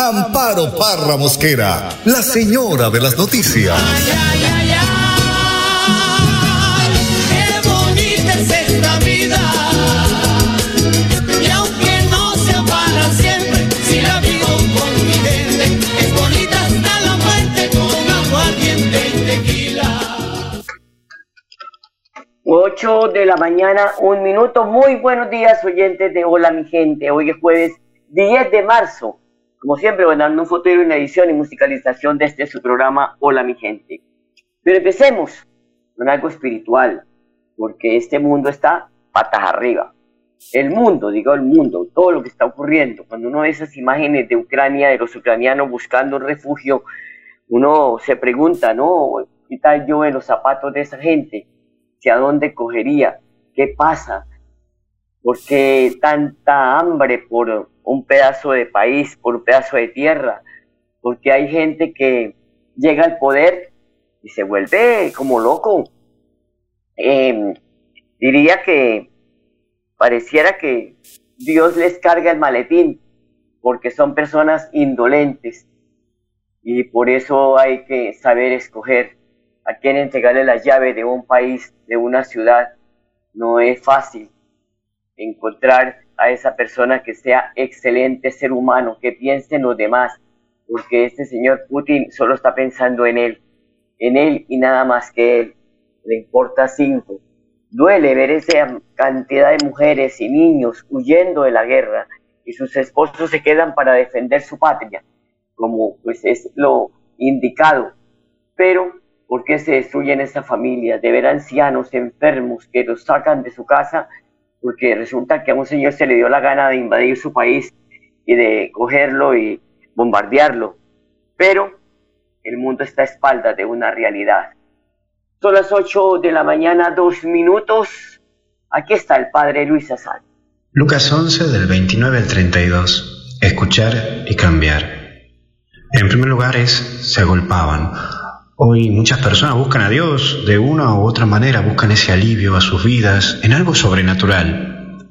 Amparo Parra Mosquera, la señora de las noticias. Qué bonita es esta vida. Y aunque no sea para siempre, si la vivo con mi gente, es bonita hasta la muerte con aguardiente y tequila. 8 de la mañana, un minuto. Muy buenos días, oyentes de Hola, mi gente. Hoy es jueves 10 de marzo. Como siempre, dando un futuro, una edición y musicalización de este su programa Hola, mi gente. Pero empecemos con algo espiritual, porque este mundo está patas arriba. El mundo, digo el mundo, todo lo que está ocurriendo. Cuando uno ve esas imágenes de Ucrania, de los ucranianos buscando un refugio, uno se pregunta, ¿no? ¿Qué tal yo en los zapatos de esa gente? ¿Hacia dónde cogería? ¿Qué pasa? ¿Por qué tanta hambre por un pedazo de país, por un pedazo de tierra? Porque hay gente que llega al poder y se vuelve como loco. Eh, diría que pareciera que Dios les carga el maletín, porque son personas indolentes y por eso hay que saber escoger a quién entregarle las llaves de un país, de una ciudad. No es fácil encontrar a esa persona que sea excelente ser humano, que piense en los demás, porque este señor Putin solo está pensando en él, en él y nada más que él. Le importa cinco. Duele ver esa cantidad de mujeres y niños huyendo de la guerra y sus esposos se quedan para defender su patria, como pues es lo indicado. Pero, ¿por qué se destruyen esas familias de ver ancianos enfermos que los sacan de su casa? Porque resulta que a un señor se le dio la gana de invadir su país y de cogerlo y bombardearlo. Pero el mundo está a espaldas de una realidad. Son las 8 de la mañana, dos minutos. Aquí está el padre Luis Azal. Lucas 11 del 29 al 32. Escuchar y cambiar. En primer lugar es, se agolpaban. Hoy muchas personas buscan a Dios de una u otra manera, buscan ese alivio a sus vidas en algo sobrenatural.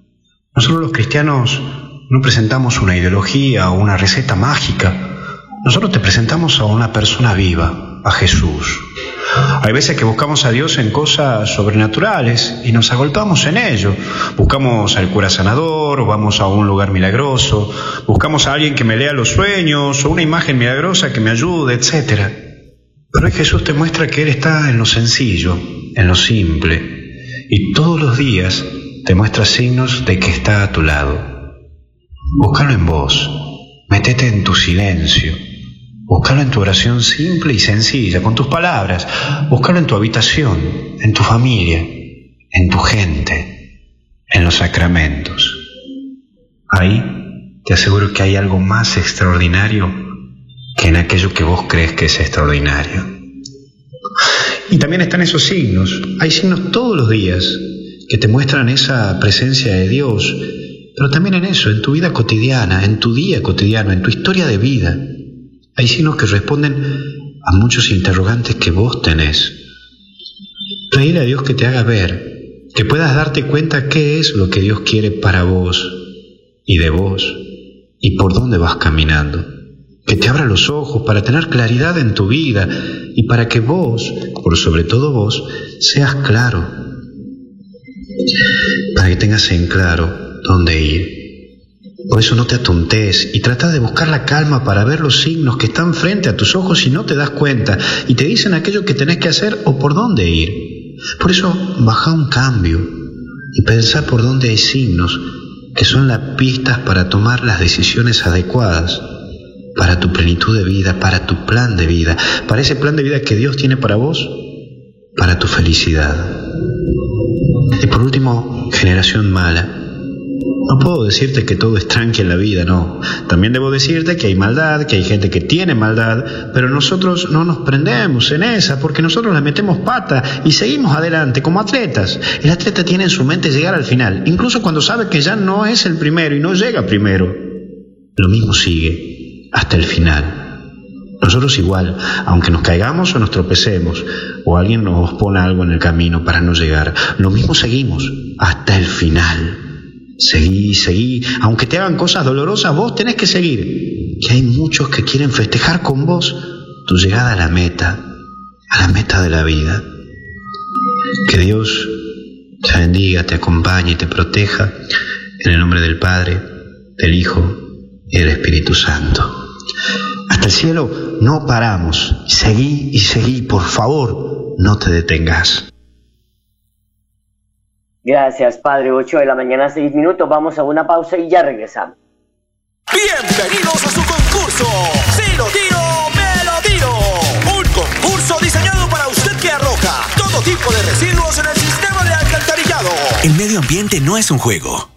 Nosotros los cristianos no presentamos una ideología o una receta mágica. Nosotros te presentamos a una persona viva, a Jesús. Hay veces que buscamos a Dios en cosas sobrenaturales y nos agolpamos en ello. Buscamos al cura sanador, o vamos a un lugar milagroso, buscamos a alguien que me lea los sueños, o una imagen milagrosa que me ayude, etc. Pero Jesús te muestra que Él está en lo sencillo, en lo simple, y todos los días te muestra signos de que está a tu lado. Búscalo en vos, metete en tu silencio, Búscalo en tu oración simple y sencilla, con tus palabras. Búscalo en tu habitación, en tu familia, en tu gente, en los sacramentos. Ahí te aseguro que hay algo más extraordinario que en aquello que vos crees que es extraordinario. Y también están esos signos. Hay signos todos los días que te muestran esa presencia de Dios, pero también en eso, en tu vida cotidiana, en tu día cotidiano, en tu historia de vida. Hay signos que responden a muchos interrogantes que vos tenés. Pedirle a Dios que te haga ver, que puedas darte cuenta qué es lo que Dios quiere para vos y de vos y por dónde vas caminando. Que te abra los ojos para tener claridad en tu vida y para que vos, por sobre todo vos, seas claro. Para que tengas en claro dónde ir. Por eso no te atontes y trata de buscar la calma para ver los signos que están frente a tus ojos y no te das cuenta y te dicen aquello que tenés que hacer o por dónde ir. Por eso baja un cambio y pensá por dónde hay signos que son las pistas para tomar las decisiones adecuadas para tu plenitud de vida, para tu plan de vida, para ese plan de vida que Dios tiene para vos, para tu felicidad. Y por último, generación mala, No puedo decirte que todo es tranqui en la vida, no. También debo decirte que hay maldad, que hay gente que tiene maldad, pero nosotros no nos prendemos en esa porque nosotros le metemos pata y seguimos adelante como atletas. El atleta tiene en su mente llegar al final, incluso cuando sabe que ya no es el primero y no llega primero. Lo mismo sigue hasta el final. Nosotros igual, aunque nos caigamos o nos tropecemos, o alguien nos pone algo en el camino para no llegar, lo mismo seguimos hasta el final. Seguí, seguí, aunque te hagan cosas dolorosas, vos tenés que seguir. Que hay muchos que quieren festejar con vos tu llegada a la meta, a la meta de la vida. Que Dios te bendiga, te acompañe y te proteja en el nombre del Padre, del Hijo y del Espíritu Santo hasta el cielo, no paramos. Seguí y seguí, por favor, no te detengas. Gracias, Padre. 8 de la mañana, 6 minutos. Vamos a una pausa y ya regresamos. Bienvenidos a su concurso. Si lo tiro, me lo tiro. Un concurso diseñado para usted que arroja todo tipo de residuos en el sistema de alcantarillado. El medio ambiente no es un juego.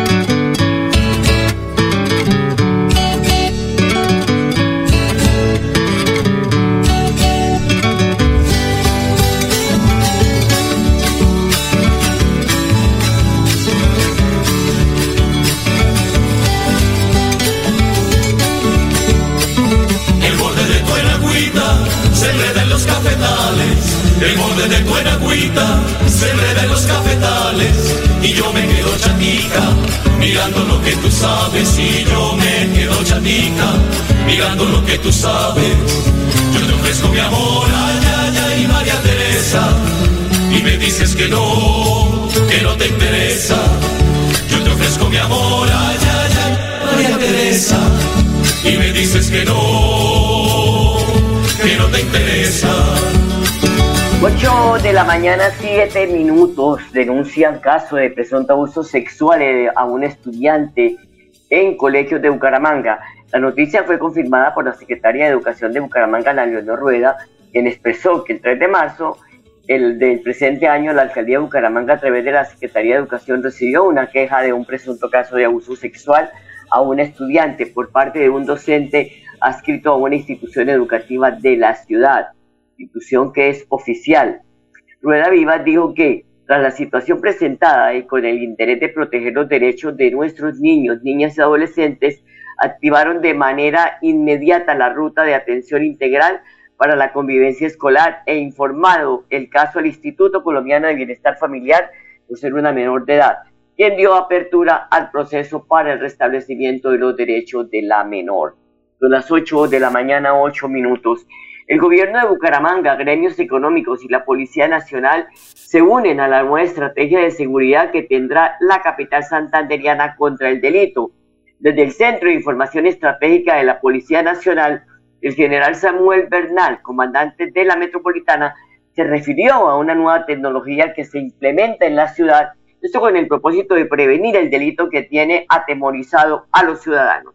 Se enreda en los cafetales. Y yo me quedo chatica, mirando lo que tú sabes. Y yo me quedo chatica, mirando lo que tú sabes. Yo te ofrezco mi amor, ay, ay, ay, María Teresa. Y me dices que no, que no te interesa. Yo te ofrezco mi amor, ay, ay, ay, María Teresa y me dices que no, que no te interesa. 8 de la mañana, 7 minutos. Denuncian caso de presunto abuso sexual eh, a un estudiante en colegios de Bucaramanga. La noticia fue confirmada por la secretaria de Educación de Bucaramanga, Ana Leonor Rueda, quien expresó que el 3 de marzo el del presente año, la alcaldía de Bucaramanga, a través de la Secretaría de Educación, recibió una queja de un presunto caso de abuso sexual a un estudiante por parte de un docente adscrito a una institución educativa de la ciudad, institución que es oficial. Rueda Vivas dijo que tras la situación presentada y con el interés de proteger los derechos de nuestros niños, niñas y adolescentes, activaron de manera inmediata la ruta de atención integral para la convivencia escolar e informado el caso al Instituto Colombiano de Bienestar Familiar por ser una menor de edad quien dio apertura al proceso para el restablecimiento de los derechos de la menor. Son las 8 de la mañana, 8 minutos. El gobierno de Bucaramanga, gremios económicos y la Policía Nacional se unen a la nueva estrategia de seguridad que tendrá la capital santanderiana contra el delito. Desde el Centro de Información Estratégica de la Policía Nacional, el general Samuel Bernal, comandante de la metropolitana, se refirió a una nueva tecnología que se implementa en la ciudad esto con el propósito de prevenir el delito que tiene atemorizado a los ciudadanos.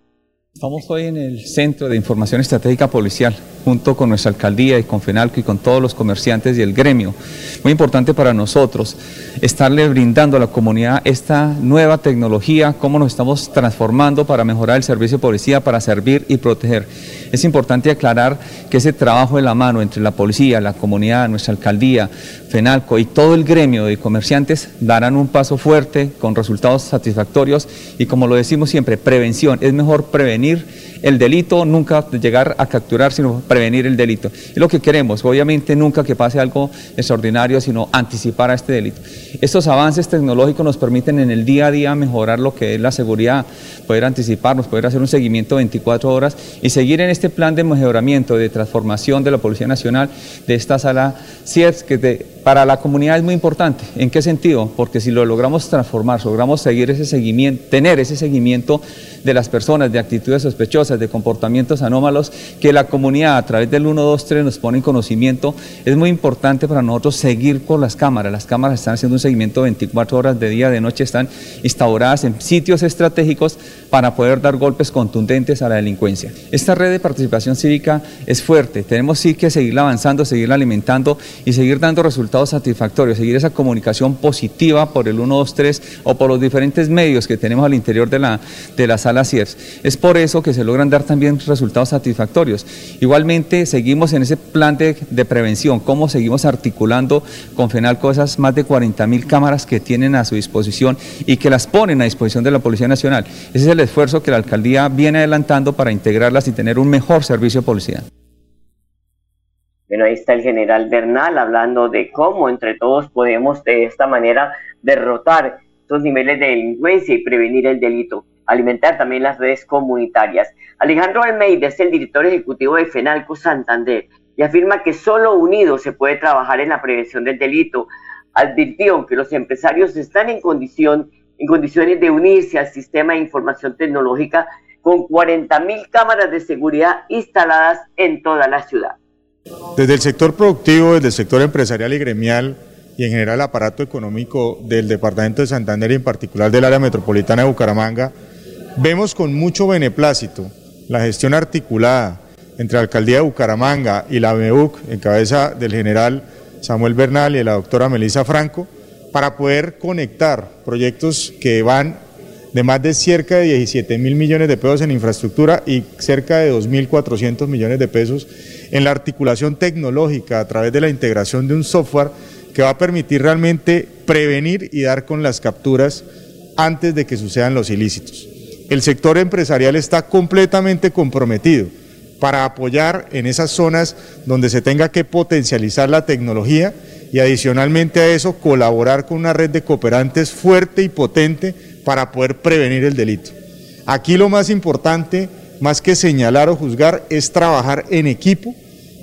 Estamos hoy en el Centro de Información Estratégica Policial, junto con nuestra alcaldía y con FENALCO y con todos los comerciantes y el gremio. Muy importante para nosotros estarle brindando a la comunidad esta nueva tecnología, cómo nos estamos transformando para mejorar el servicio de policía, para servir y proteger. Es importante aclarar que ese trabajo de la mano entre la policía, la comunidad, nuestra alcaldía, Y todo el gremio de comerciantes darán un paso fuerte con resultados satisfactorios y como lo decimos siempre, prevención. Es mejor prevenir el delito, nunca llegar a capturar, sino prevenir el delito. Es lo que queremos, obviamente nunca que pase algo extraordinario, sino anticipar a este delito. Estos avances tecnológicos nos permiten en el día a día mejorar lo que es la seguridad, poder anticiparnos, poder hacer un seguimiento 24 horas y seguir en este plan de mejoramiento, de transformación de la Policía Nacional, de esta sala CIEPS, que para la comunidad es muy importante. ¿En qué sentido? Porque si lo logramos transformar, logramos seguir ese seguimiento, tener ese seguimiento de las personas, de actitudes sospechosas, de comportamientos anómalos, que la comunidad a través del 123 nos pone en conocimiento. Es muy importante para nosotros seguir por las cámaras. Las cámaras están haciendo un seguimiento 24 horas de día, de noche, están instauradas en sitios estratégicos para poder dar golpes contundentes a la delincuencia. Esta red de participación cívica es fuerte, tenemos sí que seguirla avanzando, seguirla alimentando y seguir dando resultados satisfactorios, seguir esa comunicación positiva por el 123 o por los diferentes medios que tenemos al interior de la, de la sala CIERS. Es por eso que se logran dar también resultados satisfactorios. Igualmente seguimos en ese plan de, de prevención, cómo seguimos articulando con FENALCO esas más de 40 mil cámaras que tienen a su disposición y que las ponen a disposición de la Policía Nacional. Ese es el esfuerzo que la alcaldía viene adelantando para integrarlas y tener un mejor servicio de policía. Bueno, ahí está el general Bernal hablando de cómo entre todos podemos de esta manera derrotar estos niveles de delincuencia y prevenir el delito. Alimentar también las redes comunitarias. Alejandro Almeida es el director ejecutivo de FENALCO Santander y afirma que solo unidos se puede trabajar en la prevención del delito. Advirtió que los empresarios están en condición en condiciones de unirse al sistema de información tecnológica con 40.000 cámaras de seguridad instaladas en toda la ciudad. Desde el sector productivo, desde el sector empresarial y gremial y en general el aparato económico del Departamento de Santander y en particular del área metropolitana de Bucaramanga, vemos con mucho beneplácito la gestión articulada entre la Alcaldía de Bucaramanga y la MEUC en cabeza del general Samuel Bernal y la doctora Melisa Franco, para poder conectar proyectos que van de más de cerca de 17 mil millones de pesos en infraestructura y cerca de 2.400 millones de pesos en la articulación tecnológica a través de la integración de un software que va a permitir realmente prevenir y dar con las capturas antes de que sucedan los ilícitos. El sector empresarial está completamente comprometido para apoyar en esas zonas donde se tenga que potencializar la tecnología y adicionalmente a eso colaborar con una red de cooperantes fuerte y potente para poder prevenir el delito. Aquí lo más importante, más que señalar o juzgar, es trabajar en equipo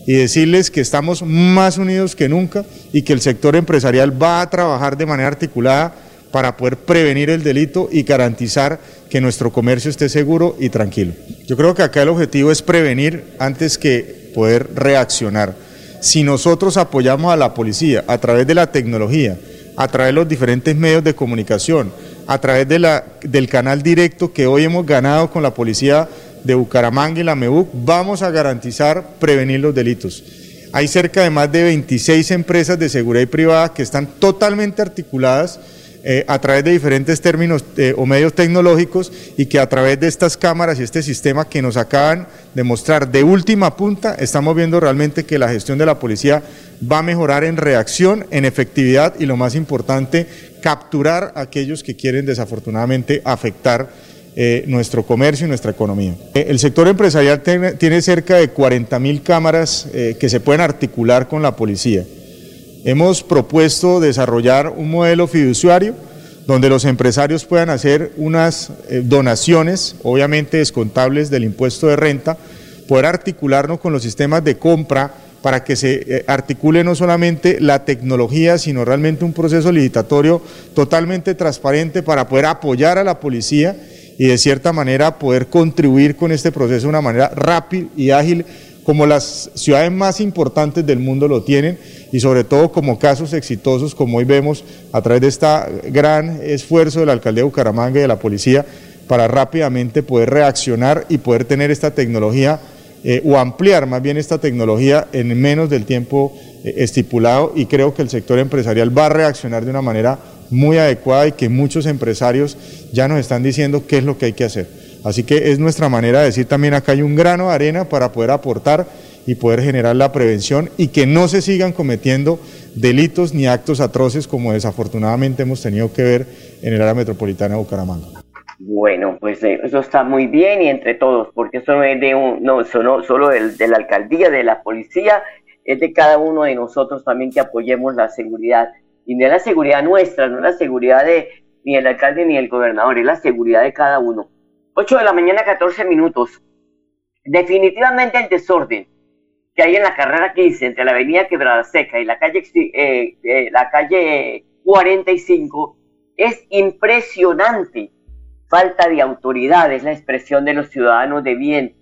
y decirles que estamos más unidos que nunca y que el sector empresarial va a trabajar de manera articulada para poder prevenir el delito y garantizar que nuestro comercio esté seguro y tranquilo. Yo creo que acá el objetivo es prevenir antes que poder reaccionar. Si nosotros apoyamos a la policía a través de la tecnología, a través de los diferentes medios de comunicación, a través de la, del canal directo que hoy hemos ganado con la policía de Bucaramanga y la MEUC, vamos a garantizar prevenir los delitos. Hay cerca de más de 26 empresas de seguridad privada que están totalmente articuladas eh, a través de diferentes términos eh, o medios tecnológicos y que a través de estas cámaras y este sistema que nos acaban de mostrar de última punta, estamos viendo realmente que la gestión de la policía va a mejorar en reacción, en efectividad y lo más importante, capturar a aquellos que quieren desafortunadamente afectar eh, nuestro comercio y nuestra economía. el sector empresarial tiene, cerca de 40 mil cámaras que se pueden articular con la policía. Hemos propuesto desarrollar un modelo fiduciario donde los empresarios puedan hacer unas eh, donaciones, obviamente descontables del impuesto de renta, poder articularnos con los sistemas de compra para que se eh, articule no solamente la tecnología, sino realmente un proceso licitatorio totalmente transparente para poder apoyar a la policía y de cierta manera poder contribuir con este proceso de una manera rápida y ágil como las ciudades más importantes del mundo lo tienen y sobre todo como casos exitosos como hoy vemos a través de este gran esfuerzo de la alcaldía de Bucaramanga y de la policía para rápidamente poder reaccionar y poder tener esta tecnología eh, o ampliar más bien esta tecnología en menos del tiempo eh, estipulado y creo que el sector empresarial va a reaccionar de una manera muy adecuada y que muchos empresarios ya nos están diciendo qué es lo que hay que hacer. Así que es nuestra manera de decir también acá hay un grano de arena para poder aportar y poder generar la prevención y que no se sigan cometiendo delitos ni actos atroces como desafortunadamente hemos tenido que ver en el área metropolitana de Bucaramanga. Bueno, pues eh, eso está muy bien y entre todos, porque eso no es de un, no, solo de la alcaldía, de la policía, es de cada uno de nosotros también que apoyemos la seguridad. Y no es la seguridad nuestra, no es la seguridad de ni el alcalde ni el gobernador, es la seguridad de cada uno. 8 de la mañana, 14 minutos. Definitivamente el desorden que hay en la carrera 15 entre la avenida Quebrada Seca y la calle, eh, eh, la calle 45 es impresionante. falta de autoridad es la expresión de los ciudadanos de bien.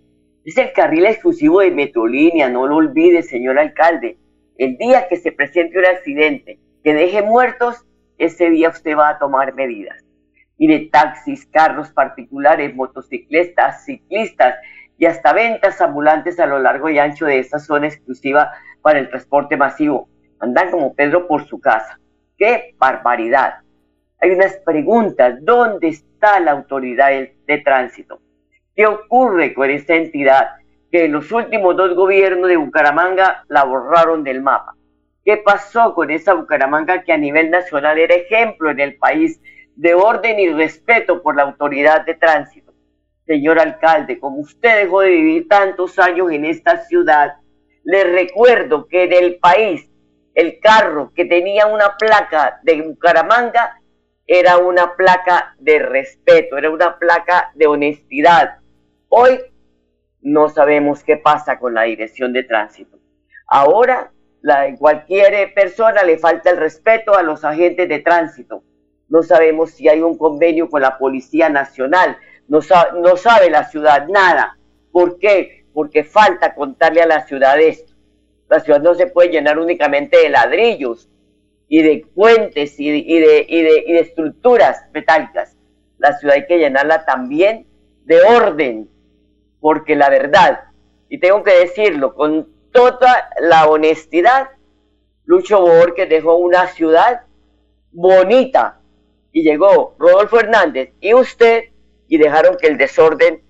Es el carril exclusivo de Metrolínea, no lo olvide, señor alcalde. El día que se presente un accidente que deje muertos, ese día usted va a tomar medidas. Mire, taxis, carros particulares, motociclistas, ciclistas y hasta ventas ambulantes a lo largo y ancho de esta zona exclusiva para el transporte masivo. Andan como Pedro por su casa. ¡Qué barbaridad! Hay unas preguntas. ¿Dónde está la autoridad de, tránsito? ¿Qué ocurre con esta entidad que en los últimos dos gobiernos de Bucaramanga la borraron del mapa? ¿Qué pasó con esa Bucaramanga que a nivel nacional era ejemplo en el país de orden y respeto por la autoridad de tránsito? Señor alcalde, como usted dejó de vivir tantos años en esta ciudad, le recuerdo que en el país el carro que tenía una placa de Bucaramanga era una placa de respeto, era una placa de honestidad. Hoy no sabemos qué pasa con la dirección de tránsito. Ahora la, cualquier persona le falta el respeto a los agentes de tránsito. No sabemos si hay un convenio con la Policía Nacional. No, sabe la ciudad nada. ¿Por qué? Porque falta contarle a la ciudad esto. La ciudad no se puede llenar únicamente de ladrillos y de puentes y de, de, estructuras metálicas. La ciudad hay que llenarla también de orden, porque la verdad, y tengo que decirlo con toda la honestidad, Lucho Borges dejó una ciudad bonita y llegó Rodolfo Hernández y usted y dejaron que el desorden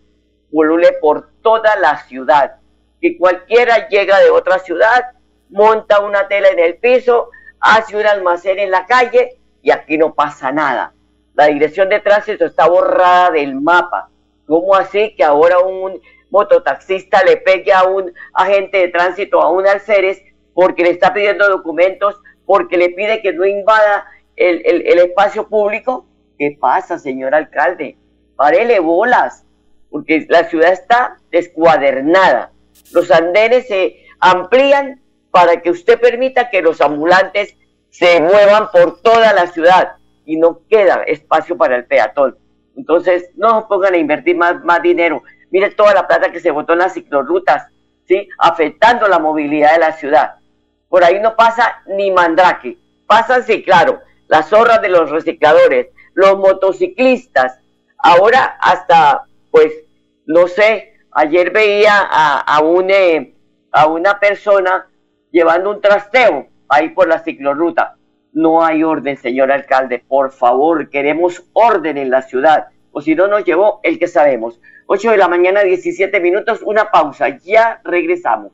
pulule por toda la ciudad que cualquiera llega de otra ciudad, monta una tela en el piso, hace un almacén en la calle y aquí no pasa nada. La dirección de tránsito está borrada del mapa. ¿Cómo así que ahora un mototaxista le pegue a un agente de tránsito, a un alceres, porque le está pidiendo documentos, porque le pide que no invada el, espacio público? ¿Qué pasa, señor alcalde? Párele bolas, porque la ciudad está descuadernada los andenes se amplían para que usted permita que los ambulantes se muevan por toda la ciudad y no queda espacio para el peatón. Entonces, no pongan a invertir más, dinero. Mire toda la plata que se botó en las ciclorrutas, ¿sí? Afectando la movilidad de la ciudad. Por ahí no pasa ni mandrake. Pasan, sí, claro, las zorras de los recicladores, los motociclistas. Ahora hasta, pues, no sé, Ayer veía a, a, eh, a una persona llevando un trasteo ahí por la ciclorruta. No hay orden, señor alcalde. Por favor, queremos orden en la ciudad. O si no, nos llevó el que sabemos. 8 de la mañana, 17 minutos, una pausa. Ya regresamos.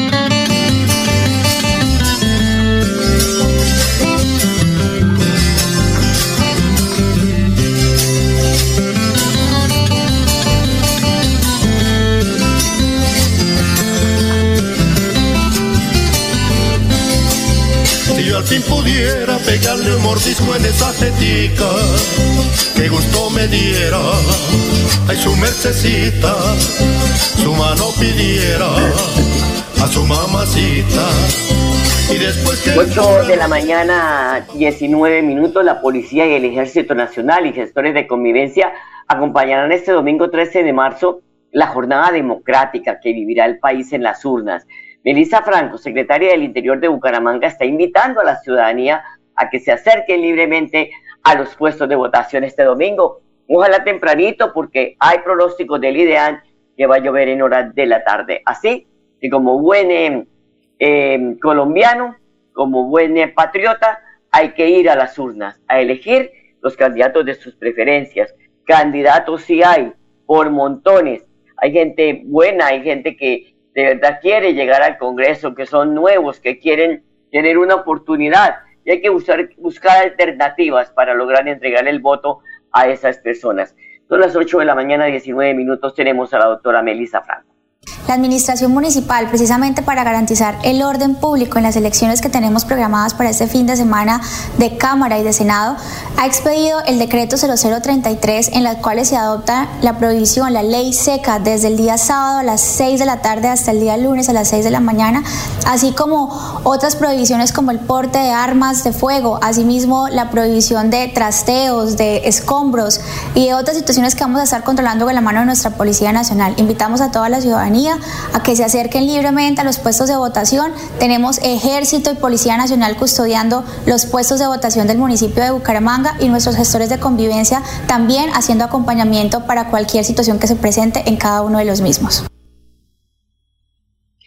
En esa jetica, que gusto me diera, ay su mercecita, su mano pidiera a su mamacita. Y después que 8 de la mañana, 19 minutos, la policía y el Ejército Nacional y gestores de convivencia acompañarán este domingo 13 de marzo la jornada democrática que vivirá el país en las urnas. Melissa Franco, secretaria del Interior de Bucaramanga, está invitando a la ciudadanía a que se acerquen libremente a los puestos de votación este domingo. Ojalá tempranito porque hay pronósticos del IDEAN que va a llover en horas de la tarde. Así que como buen em, em, colombiano, como buen eh, patriota, hay que ir a las urnas a elegir los candidatos de sus preferencias. Candidatos sí hay, por montones. Hay gente buena, hay gente que de verdad quiere llegar al Congreso, que son nuevos, que quieren tener una oportunidad. Hay que buscar, buscar alternativas para lograr entregar el voto a esas personas. Son las 8 de la mañana, 19 minutos, tenemos a la doctora Melissa Franco. La Administración Municipal, precisamente para garantizar el orden público en las elecciones que tenemos programadas para este fin de semana de Cámara y de Senado, ha expedido el decreto 0033 en el cual se adopta la prohibición, la ley seca desde el día sábado a las 6 de la tarde hasta el día lunes a las 6 de la mañana, así como otras prohibiciones como el porte de armas de fuego, asimismo la prohibición de trasteos, de escombros y de otras situaciones que vamos a estar controlando con la mano de nuestra Policía Nacional. Invitamos a toda la ciudadanía a que se acerquen libremente a los puestos de votación. Tenemos ejército y Policía Nacional custodiando los puestos de votación del municipio de Bucaramanga y nuestros gestores de convivencia también haciendo acompañamiento para cualquier situación que se presente en cada uno de los mismos.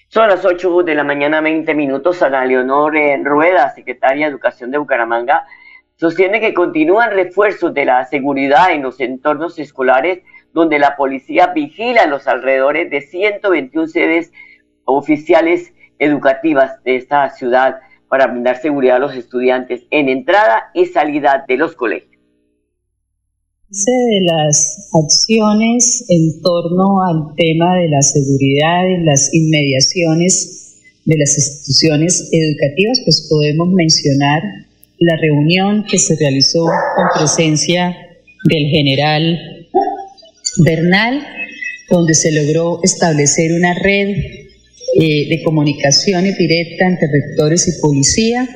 Son las 8 de la mañana, 20 minutos. Ana Leonor Rueda, secretaria de Educación de Bucaramanga, sostiene que continúan refuerzos de la seguridad en los entornos escolares donde la policía vigila los alrededores de 121 sedes oficiales educativas de esta ciudad para brindar seguridad a los estudiantes en entrada y salida de los colegios. De las acciones en torno al tema de la seguridad en las inmediaciones de las instituciones educativas, pues podemos mencionar la reunión que se realizó con presencia del general Bernal, donde se logró establecer una red eh, de comunicaciones directa entre rectores y policía,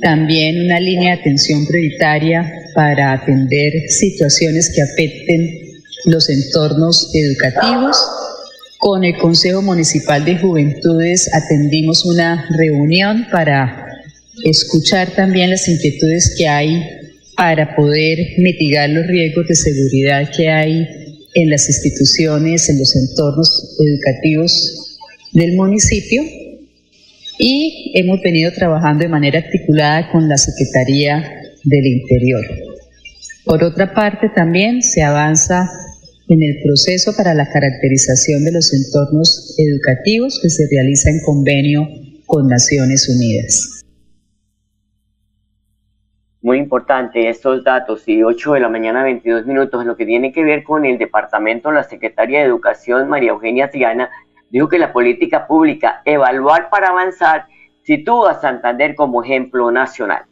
también una línea de atención prioritaria para atender situaciones que afecten los entornos educativos. Con el Consejo Municipal de Juventudes atendimos una reunión para escuchar también las inquietudes que hay para poder mitigar los riesgos de seguridad que hay en las instituciones, en los entornos educativos del municipio. Y hemos venido trabajando de manera articulada con la Secretaría del Interior. Por otra parte, también se avanza en el proceso para la caracterización de los entornos educativos que se realiza en convenio con Naciones Unidas. Muy importante estos datos y 8 de la mañana 22 minutos en lo que tiene que ver con el departamento, la Secretaría de Educación, María Eugenia Triana, dijo que la política pública, evaluar para avanzar, sitúa a Santander como ejemplo nacional.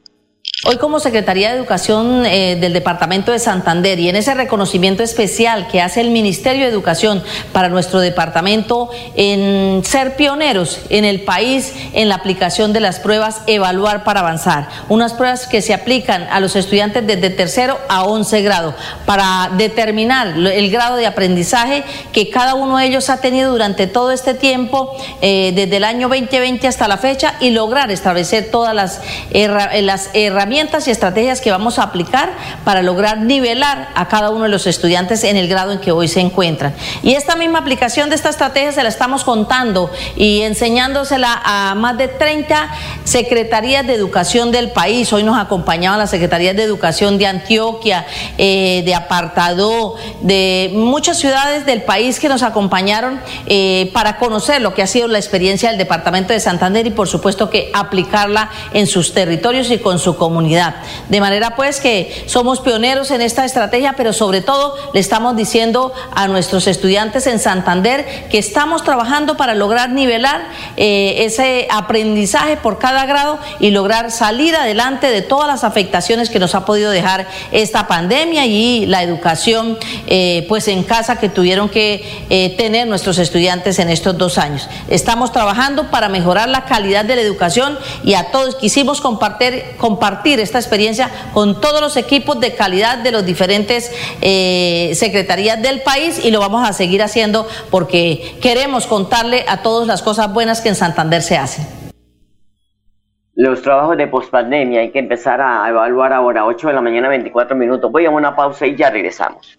Hoy como Secretaría de Educación eh, del Departamento de Santander y en ese reconocimiento especial que hace el Ministerio de Educación para nuestro departamento en ser pioneros en el país en la aplicación de las pruebas Evaluar para Avanzar, unas pruebas que se aplican a los estudiantes desde tercero a once grado para determinar el grado de aprendizaje que cada uno de ellos ha tenido durante todo este tiempo, eh, desde el año 2020 hasta la fecha y lograr establecer todas las, las herramientas herramientas y estrategias que vamos a aplicar para lograr nivelar a cada uno de los estudiantes en el grado en que hoy se encuentran. Y esta misma aplicación de esta estrategia se la estamos contando y enseñándosela a más de 30 secretarías de educación del país. Hoy nos acompañaban las secretarías de educación de Antioquia, eh, de Apartado, de muchas ciudades del país que nos acompañaron eh, para conocer lo que ha sido la experiencia del departamento de Santander y por supuesto que aplicarla en sus territorios y con su comunidad de manera pues que somos pioneros en esta estrategia, pero sobre todo le estamos diciendo a nuestros estudiantes en Santander que estamos trabajando para lograr nivelar eh, ese aprendizaje por cada grado y lograr salir adelante de todas las afectaciones que nos ha podido dejar esta pandemia y la educación eh, pues en casa que tuvieron que eh, tener nuestros estudiantes en estos dos años. Estamos trabajando para mejorar la calidad de la educación y a todos quisimos compartir, compartir esta experiencia con todos los equipos de calidad de los diferentes eh, secretarías del país y lo vamos a seguir haciendo porque queremos contarle a todos las cosas buenas que en Santander se hacen. Los trabajos de pospandemia hay que empezar a evaluar ahora, 8 de la mañana, 24 minutos. Voy a una pausa y ya regresamos.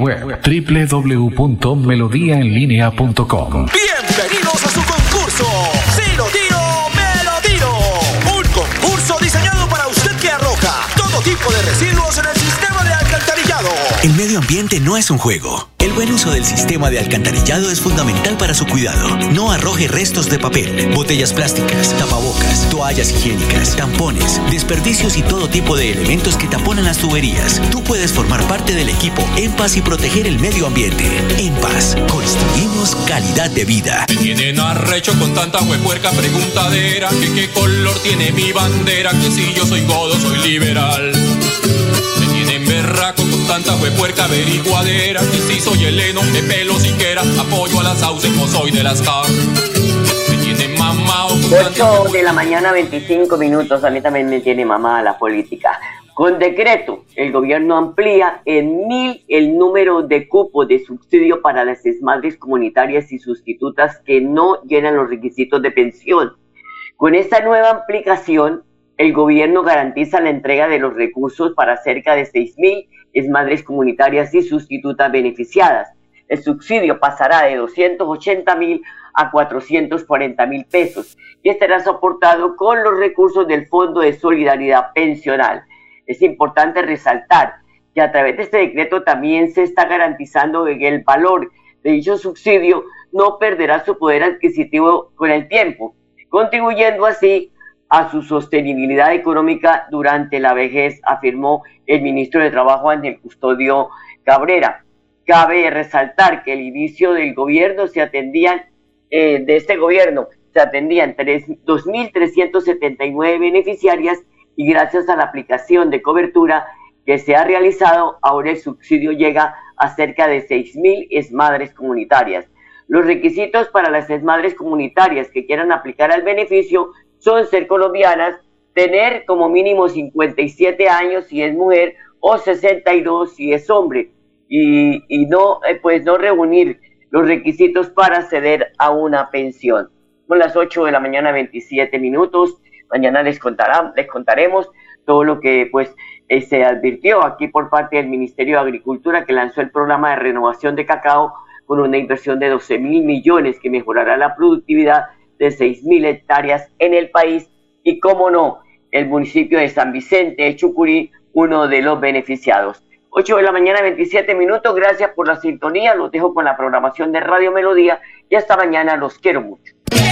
web www.melodiaenlinea.com. Bienvenidos a su El medio ambiente no es un juego. El buen uso del sistema de alcantarillado es fundamental para su cuidado. No arroje restos de papel, botellas plásticas, tapabocas, toallas higiénicas, tampones, desperdicios y todo tipo de elementos que taponan las tuberías. Tú puedes formar parte del equipo En Paz y proteger el medio ambiente. En Paz, construimos calidad de vida. Me tienen arrecho con tanta huepuerca preguntadera que qué color tiene mi bandera, que si yo soy godo, soy liberal. Me tienen berraco tanta huepuerca averiguadera que si soy heleno, de pelo siquiera, apoyo a las sauces, no soy de las car. Me tienen mamado con tanta 8 de la mañana, 25 minutos. A mí también me tiene mamá la política. Con decreto, el gobierno amplía en mil el número de cupos de subsidio para las madres comunitarias y sustitutas que no llenan los requisitos de pensión. Con esta nueva aplicación, el gobierno garantiza la entrega de los recursos para cerca de 6.000 madres comunitarias y sustitutas beneficiadas. El subsidio pasará de 280 mil a 440 mil pesos y estará soportado con los recursos del Fondo de Solidaridad Pensional. Es importante resaltar que a través de este decreto también se está garantizando que el valor de dicho subsidio no perderá su poder adquisitivo con el tiempo, contribuyendo así a su sostenibilidad económica durante la vejez, afirmó el ministro de Trabajo Ángel Custodio Cabrera. Cabe resaltar que el inicio del gobierno se atendían, eh, de este gobierno, se atendían tres- 2.379 beneficiarias y gracias a la aplicación de cobertura que se ha realizado, ahora el subsidio llega a cerca de 6.000 esmadres comunitarias. Los requisitos para las esmadres comunitarias que quieran aplicar al beneficio son ser colombianas, tener como mínimo 57 años si es mujer o 62 si es hombre y, y no eh, pues no reunir los requisitos para acceder a una pensión. Son las 8 de la mañana 27 minutos. Mañana les contará, les contaremos todo lo que pues eh, se advirtió aquí por parte del Ministerio de Agricultura que lanzó el programa de renovación de cacao con una inversión de 12 mil millones que mejorará la productividad de 6 mil hectáreas en el país y, cómo no, el municipio de San Vicente de Chucurí, uno de los beneficiados. 8 de la mañana, 27 minutos. Gracias por la sintonía. Los dejo con la programación de Radio Melodía y hasta mañana. Los quiero mucho. Hola